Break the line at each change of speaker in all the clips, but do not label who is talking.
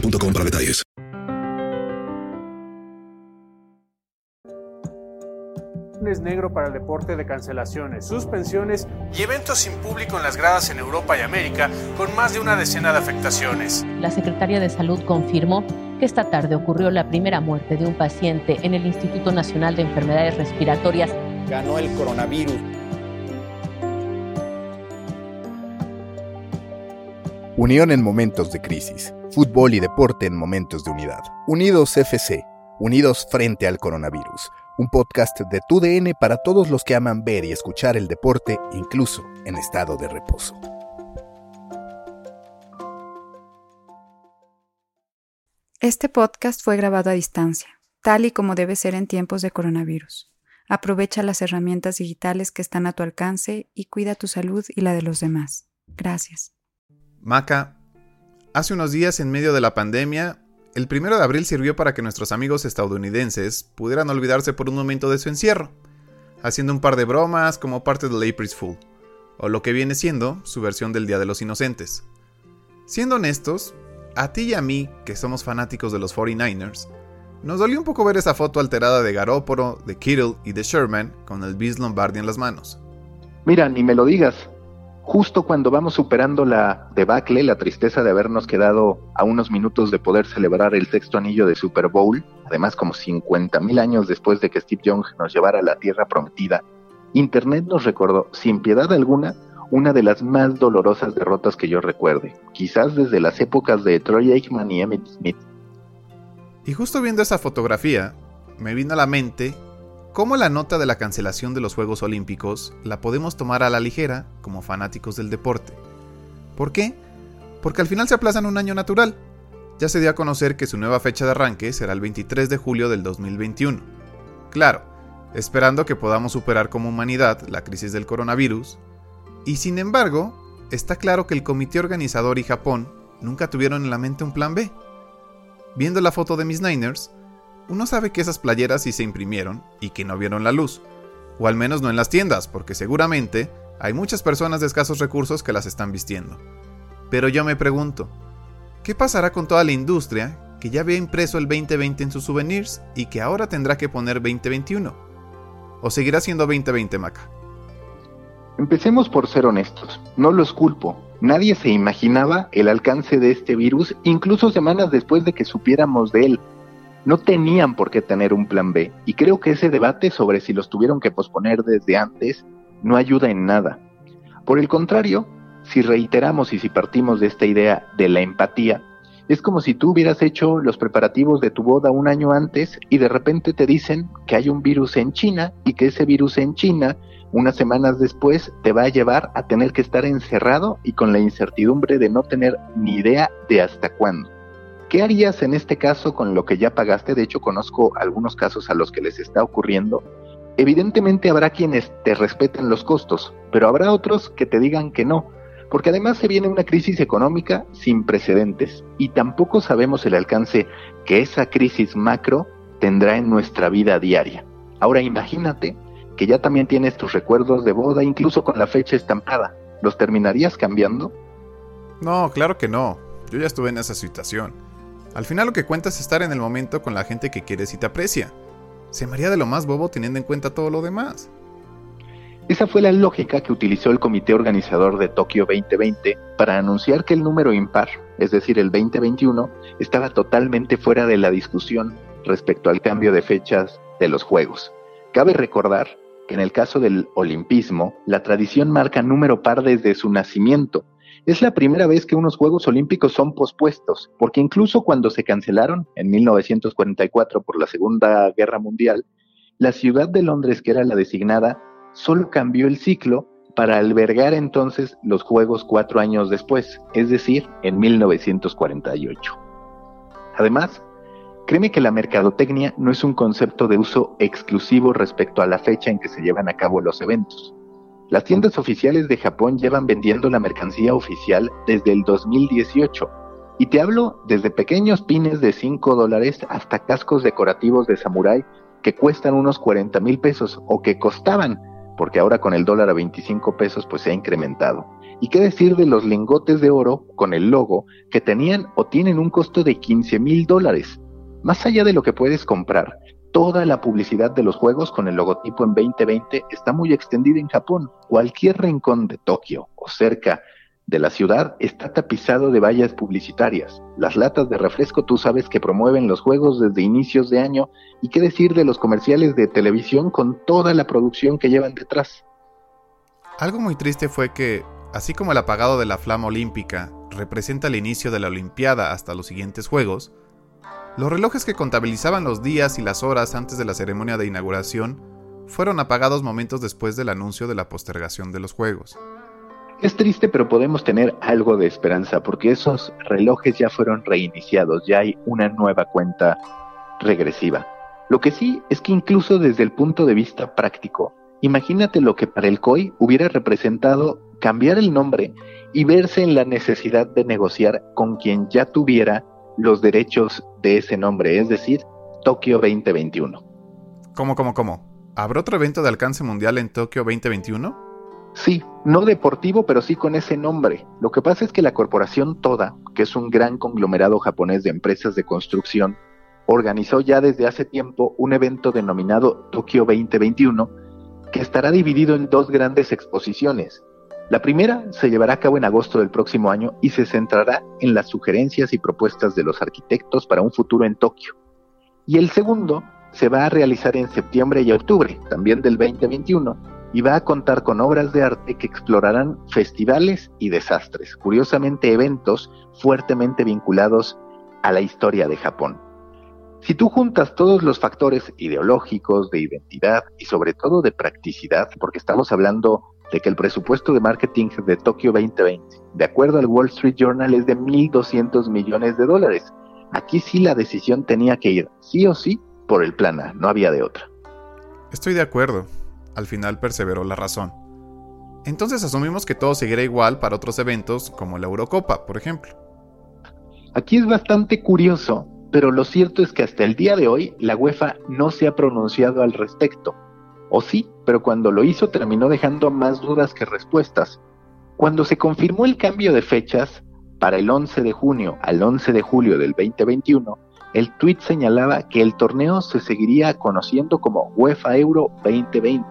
boostmobile.com para detalles.
lunes negro para el deporte de cancelaciones, suspensiones y eventos sin público en las gradas en Europa y América, con más de una decena de afectaciones.
La Secretaría de Salud confirmó que esta tarde ocurrió la primera muerte de un paciente en el Instituto Nacional de Enfermedades Respiratorias.
Ganó el coronavirus.
Unión en momentos de crisis. Fútbol y deporte en momentos de unidad. Unidos FC. Unidos frente al coronavirus. Un podcast de TUDN para todos los que aman ver y escuchar el deporte, incluso en estado de reposo.
Este podcast fue grabado a distancia, tal y como debe ser en tiempos de coronavirus. Aprovecha las herramientas digitales que están a tu alcance y cuida tu salud y la de los demás. Gracias.
Maca, hace unos días en medio de la pandemia, el primero de abril sirvió para que nuestros amigos estadounidenses pudieran olvidarse por un momento de su encierro, haciendo un par de bromas como parte del April's Fool, o lo que viene siendo su versión del Día de los Inocentes. Siendo honestos, a ti y a mí, que somos fanáticos de los 49ers, nos dolió un poco ver esa foto alterada de Garóporo, de Kittle y de Sherman con el Vince Lombardi en las manos.
Mira, ni me lo digas. Justo cuando vamos superando la debacle, la tristeza de habernos quedado a unos minutos de poder celebrar el sexto anillo de Super Bowl, además como 50 mil años después de que Steve Young nos llevara a la tierra prometida, Internet nos recordó, sin piedad alguna, una de las más dolorosas derrotas que yo recuerde, quizás desde las épocas de Troy Aikman y Emmett Smith.
Y justo viendo esa fotografía, me vino a la mente cómo la nota de la cancelación de los Juegos Olímpicos la podemos tomar a la ligera como fanáticos del deporte. ¿Por qué? Porque al final se aplazan un año natural. Ya se dio a conocer que su nueva fecha de arranque será el 23 de julio del 2021. Claro, esperando que podamos superar como humanidad la crisis del coronavirus. Y sin embargo, está claro que el comité organizador y Japón nunca tuvieron en la mente un plan B. Viendo la foto de mis Niners, uno sabe que esas playeras sí se imprimieron y que no vieron la luz. O al menos no en las tiendas, porque seguramente hay muchas personas de escasos recursos que las están vistiendo. Pero yo me pregunto, ¿qué pasará con toda la industria que ya había impreso el 2020 en sus souvenirs y que ahora tendrá que poner 2021? ¿O seguirá siendo 2020 Maca?
Empecemos por ser honestos, no los culpo. Nadie se imaginaba el alcance de este virus, incluso semanas después de que supiéramos de él. No tenían por qué tener un plan B, y creo que ese debate sobre si los tuvieron que posponer desde antes no ayuda en nada. Por el contrario, si reiteramos y si partimos de esta idea de la empatía, es como si tú hubieras hecho los preparativos de tu boda un año antes y de repente te dicen que hay un virus en China y que ese virus en China unas semanas después te va a llevar a tener que estar encerrado y con la incertidumbre de no tener ni idea de hasta cuándo. ¿Qué harías en este caso con lo que ya pagaste? De hecho, conozco algunos casos a los que les está ocurriendo. Evidentemente habrá quienes te respeten los costos, pero habrá otros que te digan que no, porque además se viene una crisis económica sin precedentes y tampoco sabemos el alcance que esa crisis macro tendrá en nuestra vida diaria. Ahora imagínate que ya también tienes tus recuerdos de boda, incluso con la fecha estampada. ¿Los terminarías cambiando?
No, claro que no. Yo ya estuve en esa situación. Al final lo que cuenta es estar en el momento con la gente que quieres y te aprecia. Se me haría de lo más bobo teniendo en cuenta todo lo demás.
Esa fue la lógica que utilizó el comité organizador de Tokio 2020 para anunciar que el número impar, es decir, el 2021, estaba totalmente fuera de la discusión respecto al cambio de fechas de los Juegos. Cabe recordar que en el caso del olimpismo, la tradición marca número par desde su nacimiento. Es la primera vez que unos Juegos Olímpicos son pospuestos, porque incluso cuando se cancelaron en 1944 por la Segunda Guerra Mundial, la ciudad de Londres, que era la designada, solo cambió el ciclo para albergar entonces los Juegos cuatro años después, es decir, en 1948. Además, Créeme que la mercadotecnia no es un concepto de uso exclusivo respecto a la fecha en que se llevan a cabo los eventos. Las tiendas oficiales de Japón llevan vendiendo la mercancía oficial desde el 2018. Y te hablo desde pequeños pines de 5 dólares hasta cascos decorativos de samurái que cuestan unos 40 mil pesos o que costaban, porque ahora con el dólar a 25 pesos pues se ha incrementado. ¿Y qué decir de los lingotes de oro con el logo que tenían o tienen un costo de 15 mil dólares? Más allá de lo que puedes comprar, toda la publicidad de los juegos con el logotipo en 2020 está muy extendida en Japón. Cualquier rincón de Tokio o cerca de la ciudad está tapizado de vallas publicitarias. Las latas de refresco tú sabes que promueven los juegos desde inicios de año y qué decir de los comerciales de televisión con toda la producción que llevan detrás.
Algo muy triste fue que, así como el apagado de la flama olímpica representa el inicio de la Olimpiada hasta los siguientes Juegos, los relojes que contabilizaban los días y las horas antes de la ceremonia de inauguración fueron apagados momentos después del anuncio de la postergación de los Juegos.
Es triste, pero podemos tener algo de esperanza porque esos relojes ya fueron reiniciados, ya hay una nueva cuenta regresiva. Lo que sí es que incluso desde el punto de vista práctico, imagínate lo que para el COI hubiera representado cambiar el nombre y verse en la necesidad de negociar con quien ya tuviera los derechos de ese nombre, es decir, Tokio 2021.
¿Cómo, cómo, cómo? ¿Habrá otro evento de alcance mundial en Tokio 2021?
Sí, no deportivo, pero sí con ese nombre. Lo que pasa es que la corporación Toda, que es un gran conglomerado japonés de empresas de construcción, organizó ya desde hace tiempo un evento denominado Tokio 2021, que estará dividido en dos grandes exposiciones, la primera se llevará a cabo en agosto del próximo año y se centrará en las sugerencias y propuestas de los arquitectos para un futuro en Tokio. Y el segundo se va a realizar en septiembre y octubre, también del 2021, y va a contar con obras de arte que explorarán festivales y desastres, curiosamente eventos fuertemente vinculados a la historia de Japón. Si tú juntas todos los factores ideológicos, de identidad y sobre todo de practicidad, porque estamos hablando de que el presupuesto de marketing de Tokio 2020, de acuerdo al Wall Street Journal, es de 1.200 millones de dólares. Aquí sí la decisión tenía que ir, sí o sí, por el plan A, no había de otra.
Estoy de acuerdo. Al final perseveró la razón. Entonces asumimos que todo seguirá igual para otros eventos como la Eurocopa, por ejemplo.
Aquí es bastante curioso, pero lo cierto es que hasta el día de hoy la UEFA no se ha pronunciado al respecto. O sí, pero cuando lo hizo terminó dejando más dudas que respuestas. Cuando se confirmó el cambio de fechas para el 11 de junio al 11 de julio del 2021, el tuit señalaba que el torneo se seguiría conociendo como UEFA Euro 2020.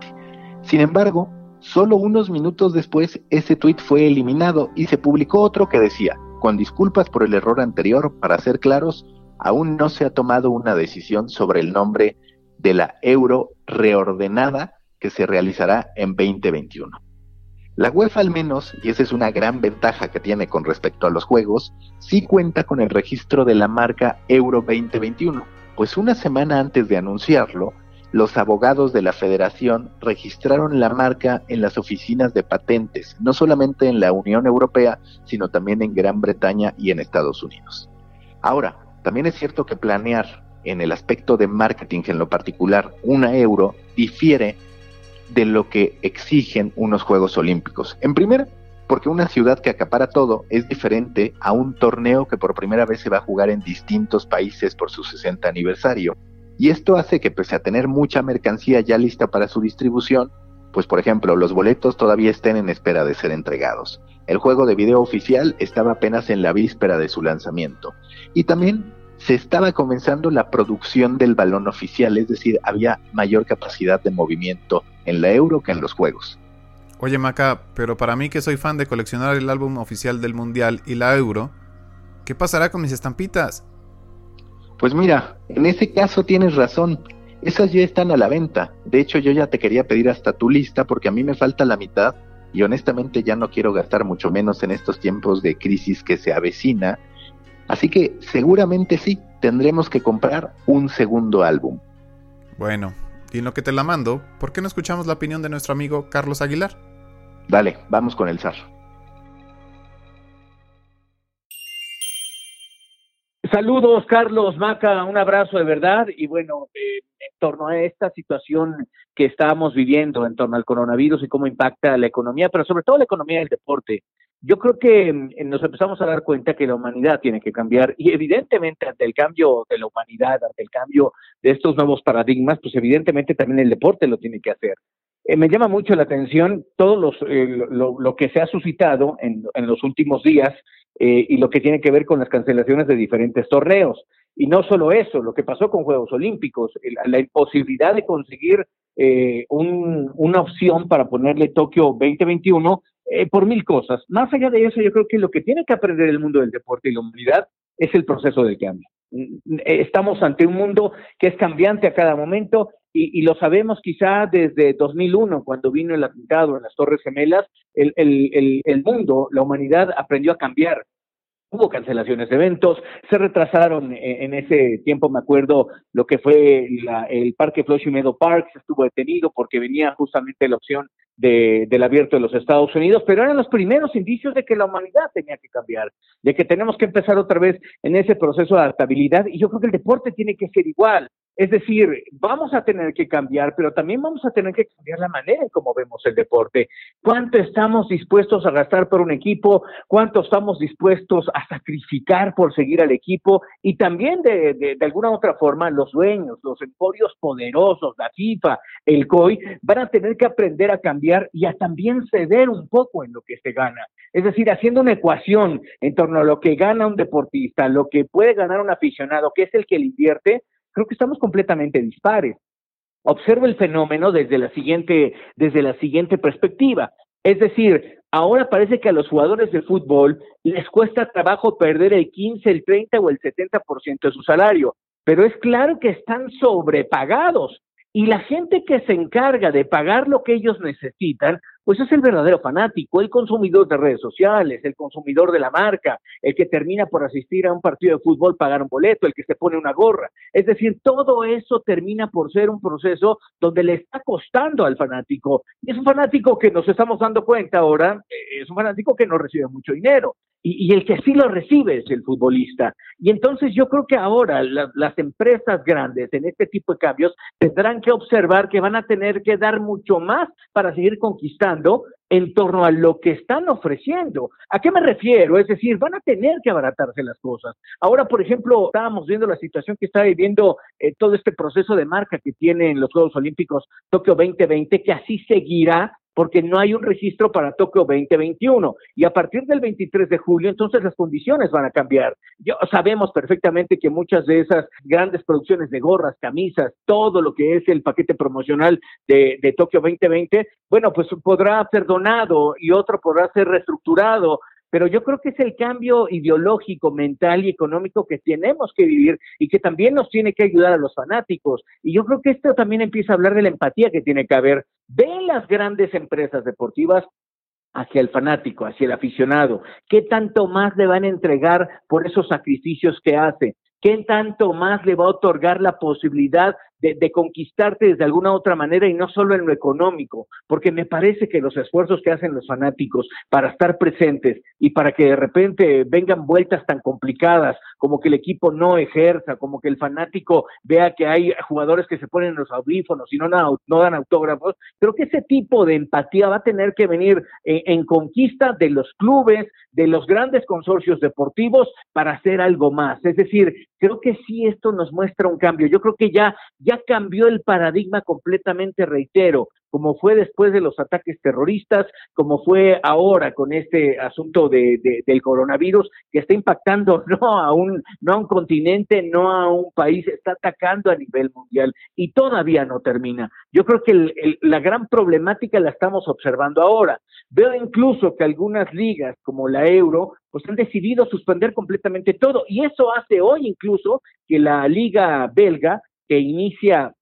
Sin embargo, solo unos minutos después ese tuit fue eliminado y se publicó otro que decía, con disculpas por el error anterior, para ser claros, aún no se ha tomado una decisión sobre el nombre de la euro reordenada que se realizará en 2021. La UEFA al menos, y esa es una gran ventaja que tiene con respecto a los juegos, sí cuenta con el registro de la marca Euro 2021, pues una semana antes de anunciarlo, los abogados de la federación registraron la marca en las oficinas de patentes, no solamente en la Unión Europea, sino también en Gran Bretaña y en Estados Unidos. Ahora, también es cierto que planear en el aspecto de marketing en lo particular una euro difiere de lo que exigen unos Juegos Olímpicos. En primer, porque una ciudad que acapara todo es diferente a un torneo que por primera vez se va a jugar en distintos países por su 60 aniversario. Y esto hace que pese a tener mucha mercancía ya lista para su distribución, pues por ejemplo los boletos todavía estén en espera de ser entregados. El juego de video oficial estaba apenas en la víspera de su lanzamiento. Y también se estaba comenzando la producción del balón oficial, es decir, había mayor capacidad de movimiento en la Euro que en los Juegos.
Oye Maca, pero para mí que soy fan de coleccionar el álbum oficial del Mundial y la Euro, ¿qué pasará con mis estampitas?
Pues mira, en ese caso tienes razón. Esas ya están a la venta. De hecho, yo ya te quería pedir hasta tu lista porque a mí me falta la mitad y honestamente ya no quiero gastar mucho menos en estos tiempos de crisis que se avecina Así que seguramente sí, tendremos que comprar un segundo álbum.
Bueno, y en lo que te la mando, ¿por qué no escuchamos la opinión de nuestro amigo Carlos Aguilar?
Dale, vamos con el zar.
Saludos, Carlos Maca, un abrazo de verdad. Y bueno, eh, en torno a esta situación que estamos viviendo, en torno al coronavirus y cómo impacta la economía, pero sobre todo la economía del deporte, yo creo que mm, nos empezamos a dar cuenta que la humanidad tiene que cambiar y evidentemente ante el cambio de la humanidad, ante el cambio de estos nuevos paradigmas, pues evidentemente también el deporte lo tiene que hacer. Eh, me llama mucho la atención todo los, eh, lo, que se ha suscitado en, en los últimos días eh, y lo que tiene que ver con las cancelaciones de diferentes torneos. Y no solo eso, lo que pasó con Juegos Olímpicos, la, imposibilidad de conseguir un, una opción para ponerle Tokio 2021 eh, por mil cosas. Más allá de eso, yo creo que lo que tiene que aprender el mundo del deporte y la humanidad es el proceso de cambio. Mm, eh, estamos ante un mundo que es cambiante a cada momento y, lo sabemos quizá desde 2001, cuando vino el atentado en las Torres Gemelas, el, el, el mundo, la humanidad aprendió a cambiar hubo cancelaciones de eventos, se retrasaron eh, en, ese tiempo, me acuerdo, lo que fue el Parque Flushing Meadow Park, se estuvo detenido porque venía justamente la opción de, del abierto de los Estados Unidos, pero eran los primeros indicios de que la humanidad tenía que cambiar, de que tenemos que empezar otra vez en ese proceso de adaptabilidad y yo creo que el deporte tiene que ser igual. Es decir, vamos a tener que cambiar, pero también vamos a tener que cambiar la manera en cómo vemos el deporte. ¿Cuánto estamos dispuestos a gastar por un equipo? ¿Cuánto estamos dispuestos a sacrificar por seguir al equipo? Y también, de, alguna otra forma, los dueños, los emporios poderosos, la FIFA, el COI, van a tener que aprender a cambiar y a también ceder un poco en lo que se gana. Es decir, haciendo una ecuación en torno a lo que gana un deportista, lo que puede ganar un aficionado, que es el que le invierte, creo que estamos completamente dispares. Observo el fenómeno desde la siguiente, desde la siguiente perspectiva. Es decir, ahora parece que a los jugadores de fútbol les cuesta trabajo perder el 15, el 30 o el 70% de su salario, pero es claro que están sobrepagados. Y la gente que se encarga de pagar lo que ellos necesitan, pues es el verdadero fanático, el consumidor de redes sociales, el consumidor de la marca, el que termina por asistir a un partido de fútbol, pagar un boleto, el que se pone una gorra. Es decir, todo eso termina por ser un proceso donde le está costando al fanático. Y es un fanático que nos estamos dando cuenta ahora, eh, es un fanático que no recibe mucho dinero. Y, el que sí lo recibe es el futbolista. Y entonces yo creo que ahora las empresas grandes en este tipo de cambios tendrán que observar que van a tener que dar mucho más para seguir conquistando en torno a lo que están ofreciendo. ¿A qué me refiero? Es decir, van a tener que abaratarse las cosas. Ahora, por ejemplo, estábamos viendo la situación que está viviendo eh, todo este proceso de marca que tienen los Juegos Olímpicos Tokio 2020, que así seguirá porque no hay un registro para Tokio 2021. Y a partir del 23 de julio, entonces las condiciones van a cambiar. Yo, sabemos perfectamente que muchas de esas grandes producciones de gorras, camisas, todo lo que es el paquete promocional de, de Tokio 2020, bueno, pues podrá ser donado y otro podrá ser reestructurado pero yo creo que es el cambio ideológico, mental y económico que tenemos que vivir y que también nos tiene que ayudar a los fanáticos. Y yo creo que esto también empieza a hablar de la empatía que tiene que haber de las grandes empresas deportivas hacia el fanático, hacia el aficionado? ¿Qué tanto más le van a entregar por esos sacrificios que hace? ¿Qué tanto más le va a otorgar la posibilidad de, conquistarte de alguna otra manera y no solo en lo económico, porque me parece que los esfuerzos que hacen los fanáticos para estar presentes y para que de repente vengan vueltas tan complicadas como que el equipo no ejerza, como que el fanático vea que hay jugadores que se ponen los audífonos y no, no dan autógrafos, creo que ese tipo de empatía va a tener que venir en, en conquista de los clubes, de los grandes consorcios deportivos para hacer algo más. Es decir, creo que sí esto nos muestra un cambio. Yo creo que ya ya cambió el paradigma completamente, reitero, como fue después de los ataques terroristas, como fue ahora con este asunto de, del coronavirus que está impactando no a un no a un continente, no a un país, está atacando a nivel mundial y todavía no termina. Yo creo que la gran problemática la estamos observando ahora. Veo incluso que algunas ligas como la Euro pues han decidido suspender completamente todo y eso hace hoy incluso que la liga belga que inicia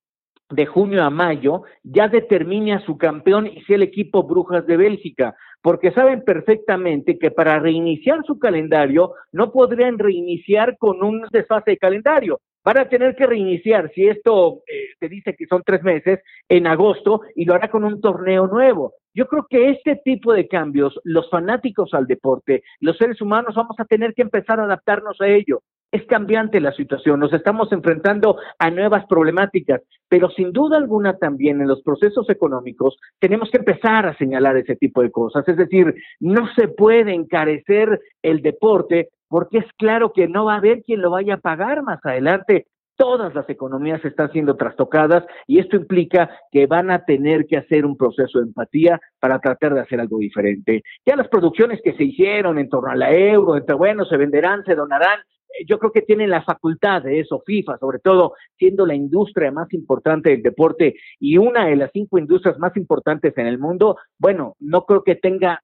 de junio a mayo, ya determine a su campeón y sea el equipo Brujas de Bélgica, porque saben perfectamente que para reiniciar su calendario no podrían reiniciar con un desfase de calendario. Van a tener que reiniciar, si esto eh, se dice que son tres meses, en agosto y lo hará con un torneo nuevo. Yo creo que este tipo de cambios, los fanáticos al deporte, los seres humanos, vamos a tener que empezar a adaptarnos a ello es cambiante la situación, nos estamos enfrentando a nuevas problemáticas, pero sin duda alguna también en los procesos económicos tenemos que empezar a señalar ese tipo de cosas, es decir, no se puede encarecer el deporte porque es claro que no va a haber quien lo vaya a pagar más adelante. Todas las economías están siendo trastocadas y esto implica que van a tener que hacer un proceso de empatía para tratar de hacer algo diferente. Ya las producciones que se hicieron en torno a la euro, entre bueno, se venderán, se donarán, yo creo que tienen la facultad de eso, FIFA, sobre todo siendo la industria más importante del deporte y una de las cinco industrias más importantes en el mundo, bueno, no creo que tenga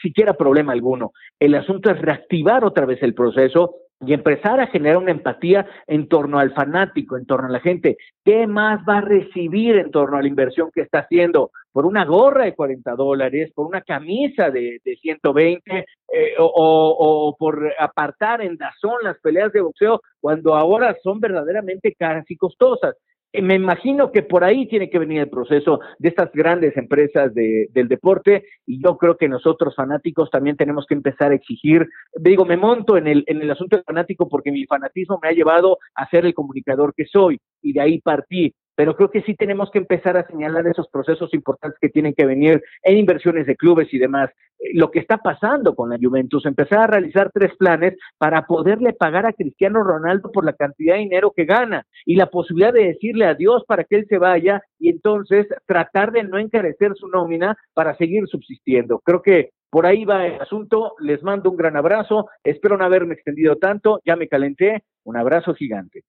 siquiera problema alguno. El asunto es reactivar otra vez el proceso y empezar a generar una empatía en torno al fanático, en torno a la gente. ¿Qué más va a recibir en torno a la inversión que está haciendo? Por una gorra de 40 dólares, por una camisa de, de 120 eh, o, o, por apartar en Dazón las peleas de boxeo cuando ahora son verdaderamente caras y costosas me imagino que por ahí tiene que venir el proceso de estas grandes empresas de, del deporte y yo creo que nosotros fanáticos también tenemos que empezar a exigir, digo, me monto en el, en el asunto del fanático porque mi fanatismo me ha llevado a ser el comunicador que soy y de ahí partí, pero creo que sí tenemos que empezar a señalar esos procesos importantes que tienen que venir en inversiones de clubes y demás. Eh, lo que está pasando con la Juventus, empezar a realizar tres planes para poderle pagar a Cristiano Ronaldo por la cantidad de dinero que gana y la posibilidad de decirle adiós para que él se vaya y entonces tratar de no encarecer su nómina para seguir subsistiendo. Creo que por ahí va el asunto. Les mando un gran abrazo. Espero no haberme extendido tanto. Ya me calenté. Un abrazo gigante.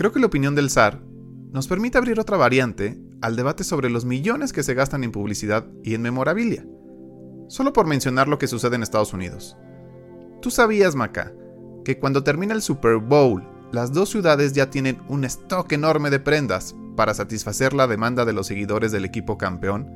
Creo que la opinión del zar nos permite abrir otra variante al debate sobre los millones que se gastan en publicidad y en memorabilia. Solo por mencionar lo que sucede en Estados Unidos. ¿Tú sabías, Maca, que cuando termina el Super Bowl, las dos ciudades ya tienen un stock enorme de prendas para satisfacer la demanda de los seguidores del equipo campeón?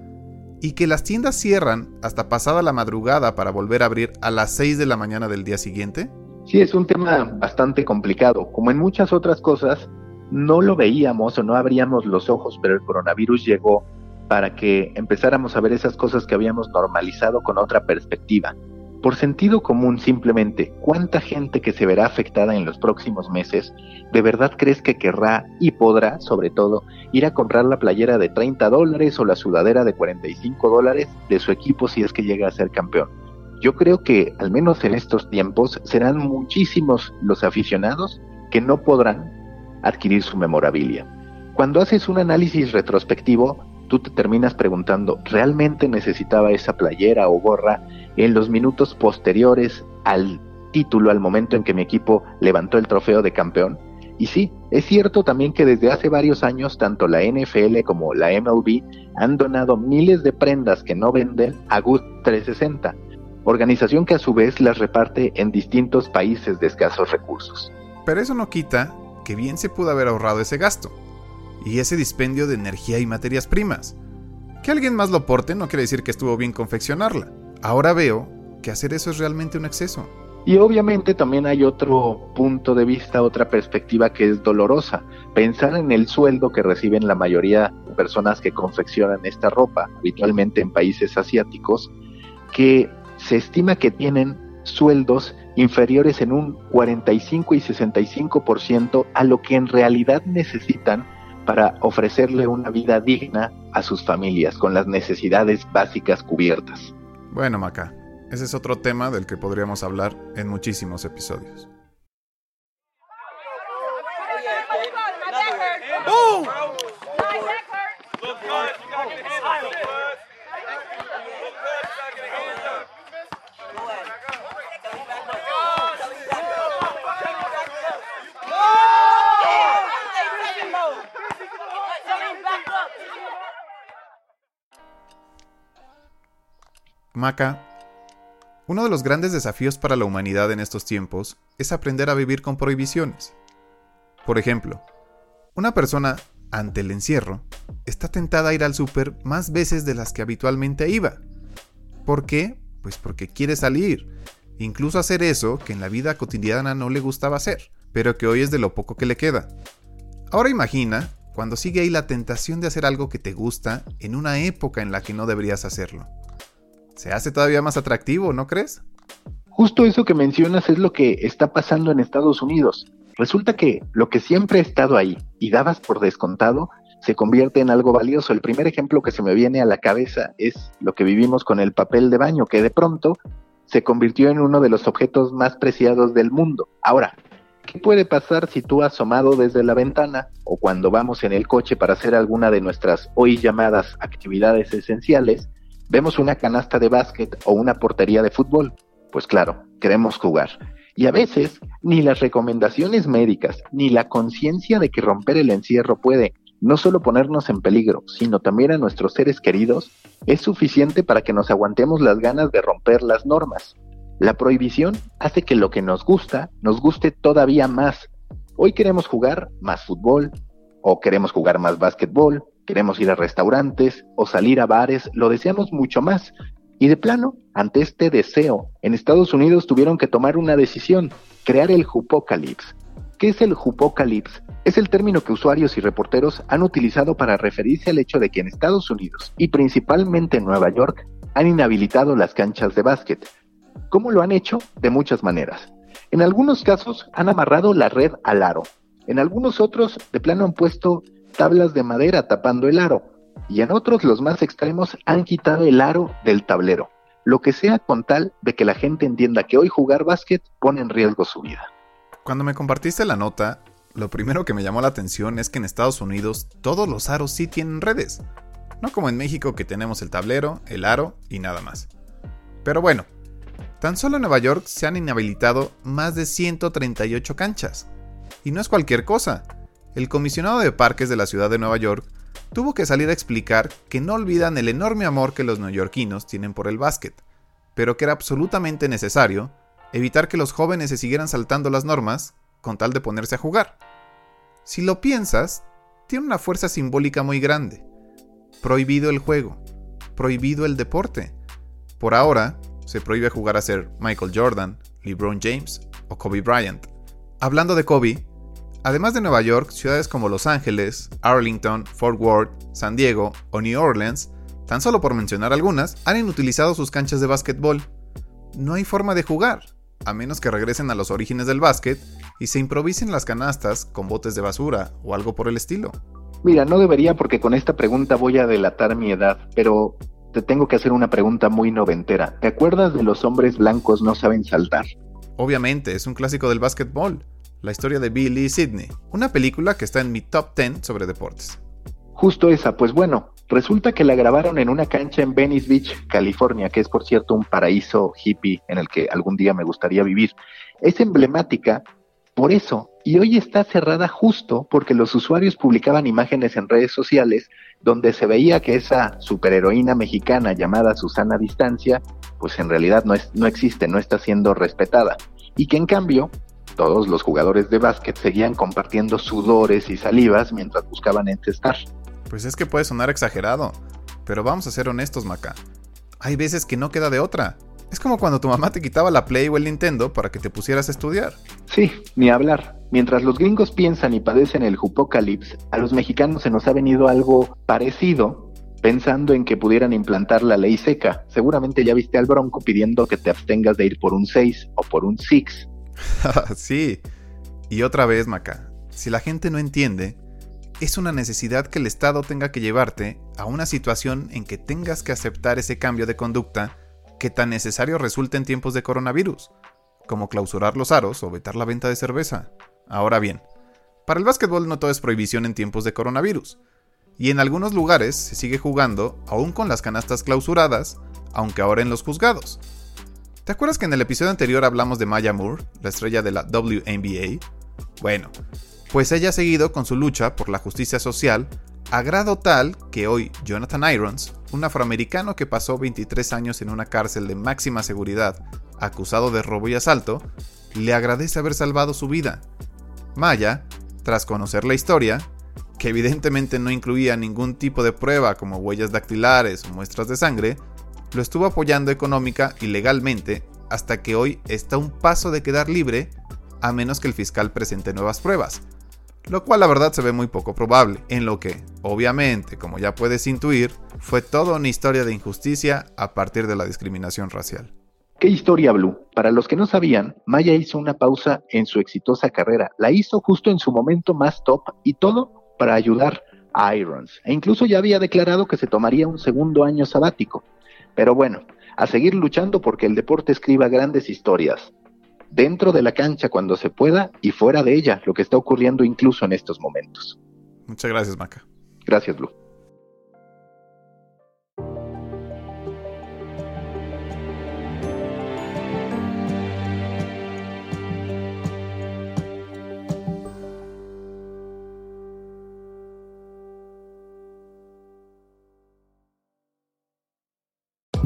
Y que las tiendas cierran hasta pasada la madrugada para volver a abrir a las 6 de la mañana del día siguiente?
Sí, es un tema bastante complicado. Como en muchas otras cosas, no lo veíamos o no abríamos los ojos, pero el coronavirus llegó para que empezáramos a ver esas cosas que habíamos normalizado con otra perspectiva. Por sentido común, simplemente, ¿cuánta gente que se verá afectada en los próximos meses de verdad crees que querrá y podrá, sobre todo, ir a comprar la playera de 30 dólares o la sudadera de 45 dólares de su equipo si es que llega a ser campeón? Yo creo que, al menos en estos tiempos, serán muchísimos los aficionados que no podrán adquirir su memorabilia. Cuando haces un análisis retrospectivo, tú te terminas preguntando, ¿realmente necesitaba esa playera o gorra en los minutos posteriores al título, al momento en que mi equipo levantó el trofeo de campeón? Y sí, es cierto también que desde hace varios años tanto la NFL como la MLB han donado miles de prendas que no venden a GUT 360 organización que a su vez las reparte en distintos países de escasos recursos.
Pero eso no quita que bien se pudo haber ahorrado ese gasto y ese dispendio de energía y materias primas. Que alguien más lo porte no quiere decir que estuvo bien confeccionarla. Ahora veo que hacer eso es realmente un exceso.
Y obviamente también hay otro punto de vista, otra perspectiva que es dolorosa. Pensar en el sueldo que reciben la mayoría de personas que confeccionan esta ropa, habitualmente en países asiáticos, que se estima que tienen sueldos inferiores en un 45 y 65% a lo que en realidad necesitan para ofrecerle una vida digna a sus familias con las necesidades básicas cubiertas.
Bueno, Maca, ese es otro tema del que podríamos hablar en muchísimos episodios. Maca, uno de los grandes desafíos para la humanidad en estos tiempos es aprender a vivir con prohibiciones. Por ejemplo, una persona, ante el encierro, está tentada a ir al súper más veces de las que habitualmente iba. ¿Por qué? Pues porque quiere salir, incluso hacer eso que en la vida cotidiana no le gustaba hacer, pero que hoy es de lo poco que le queda. Ahora imagina cuando sigue ahí la tentación de hacer algo que te gusta en una época en la que no deberías hacerlo se hace todavía más atractivo, ¿no crees?
Justo eso que mencionas es lo que está pasando en Estados Unidos. Resulta que lo que siempre ha estado ahí y dabas por descontado se convierte en algo valioso. El primer ejemplo que se me viene a la cabeza es lo que vivimos con el papel de baño, que de pronto se convirtió en uno de los objetos más preciados del mundo. Ahora, ¿qué puede pasar si tú asomado desde la ventana o cuando vamos en el coche para hacer alguna de nuestras hoy llamadas actividades esenciales, Vemos una canasta de básquet o una portería de fútbol. Pues claro, queremos jugar. Y a veces ni las recomendaciones médicas ni la conciencia de que romper el encierro puede no solo ponernos en peligro, sino también a nuestros seres queridos, es suficiente para que nos aguantemos las ganas de romper las normas. La prohibición hace que lo que nos gusta nos guste todavía más. Hoy queremos jugar más fútbol, o queremos jugar más básquetbol, queremos ir a restaurantes o salir a bares, lo deseamos mucho más. Y de plano, ante este deseo, en Estados Unidos tuvieron que tomar una decisión, crear el Jupocalypse. ¿Qué es el Jupocalypse? Es el término que usuarios y reporteros han utilizado para referirse al hecho de que en Estados Unidos, y principalmente en Nueva York, han inhabilitado las canchas de básquet. ¿Cómo lo han hecho? De muchas maneras. En algunos casos han amarrado la red al aro. En algunos otros, de plano han puesto tablas de madera tapando el aro, y en otros, los más extremos, han quitado el aro del tablero, lo que sea con tal de que la gente entienda que hoy jugar básquet pone en riesgo su vida.
Cuando me compartiste la nota, lo primero que me llamó la atención es que en Estados Unidos todos los aros sí tienen redes, no como en México que tenemos el tablero, el aro y nada más. Pero bueno, tan solo en Nueva York se han inhabilitado más de 138 canchas. Y no es cualquier cosa, el comisionado de parques de la ciudad de Nueva York tuvo que salir a explicar que no olvidan el enorme amor que los neoyorquinos tienen por el básquet, pero que era absolutamente necesario evitar que los jóvenes se siguieran saltando las normas con tal de ponerse a jugar. Si lo piensas, tiene una fuerza simbólica muy grande. Prohibido el juego, prohibido el deporte. Por ahora, se prohíbe jugar a ser Michael Jordan, LeBron James o Kobe Bryant. Hablando de Kobe, Además de Nueva York, ciudades como Los Ángeles, Arlington, Fort Worth, San Diego o New Orleans, tan solo por mencionar algunas, han inutilizado sus canchas de básquetbol. No hay forma de jugar, a menos que regresen a los orígenes del básquet y se improvisen las canastas con botes de basura o algo por el estilo.
Mira, no debería porque con esta pregunta voy a delatar mi edad, pero te tengo que hacer una pregunta muy noventera. ¿Te acuerdas de los hombres blancos no saben saltar?
Obviamente, es un clásico del básquetbol la historia de Billy Sidney, una película que está en mi top 10 sobre deportes.
Justo esa, pues bueno, resulta que la grabaron en una cancha en Venice Beach, California, que es por cierto un paraíso hippie en el que algún día me gustaría vivir. Es emblemática por eso, y hoy está cerrada justo porque los usuarios publicaban imágenes en redes sociales donde se veía que esa superheroína mexicana llamada Susana Distancia, pues en realidad no, es, no existe, no está siendo respetada. Y que en cambio todos los jugadores de básquet seguían compartiendo sudores y salivas mientras buscaban encestar.
Pues es que puede sonar exagerado, Pero vamos a ser honestos, Maca. Hay veces que no queda de otra. Es como cuando tu mamá te quitaba la Play o el Nintendo para que te pusieras a estudiar.
Sí, ni hablar. Mientras los gringos piensan y padecen el Jupocalips, a los mexicanos se nos ha venido algo parecido pensando en que pudieran implantar la ley seca. Seguramente ya viste al Bronco pidiendo que te abstengas de ir por un 6 o por un 6.
sí. Y otra vez, Maca, si la gente no entiende, es una necesidad que el Estado tenga que llevarte a una situación en que tengas que aceptar ese cambio de conducta que tan necesario resulta en tiempos de coronavirus, como clausurar los aros o vetar la venta de cerveza. Ahora bien, para el básquetbol no todo es prohibición en tiempos de coronavirus, y en algunos lugares se sigue jugando aún con las canastas clausuradas, aunque ahora en los juzgados. ¿Te acuerdas que en el episodio anterior hablamos de Maya Moore, la estrella de la WNBA? Bueno, pues ella ha seguido con su lucha por la justicia social a grado tal que hoy Jonathan Irons, un afroamericano que pasó 23 años en una cárcel de máxima seguridad, acusado de robo y asalto, le agradece haber salvado su vida. Maya, tras conocer la historia, que evidentemente no incluía ningún tipo de prueba como huellas dactilares o muestras de sangre, lo estuvo apoyando económica y legalmente hasta que hoy está un paso de quedar libre a menos que el fiscal presente nuevas pruebas, lo cual la verdad se ve muy poco probable, en lo que, obviamente, como ya puedes intuir, fue toda una historia de injusticia a partir de la discriminación racial.
¿Qué historia, Blue? Para los que no sabían, Maya hizo una pausa en su exitosa carrera. La hizo justo en su momento más top y todo para ayudar a Irons. E incluso ya había declarado que se tomaría un segundo año sabático. Pero bueno, a seguir luchando porque el deporte escriba grandes historias dentro de la cancha cuando se pueda y fuera de ella, lo que está ocurriendo incluso en estos momentos.
Muchas gracias, Maca.
Gracias, Blue.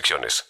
restricciones.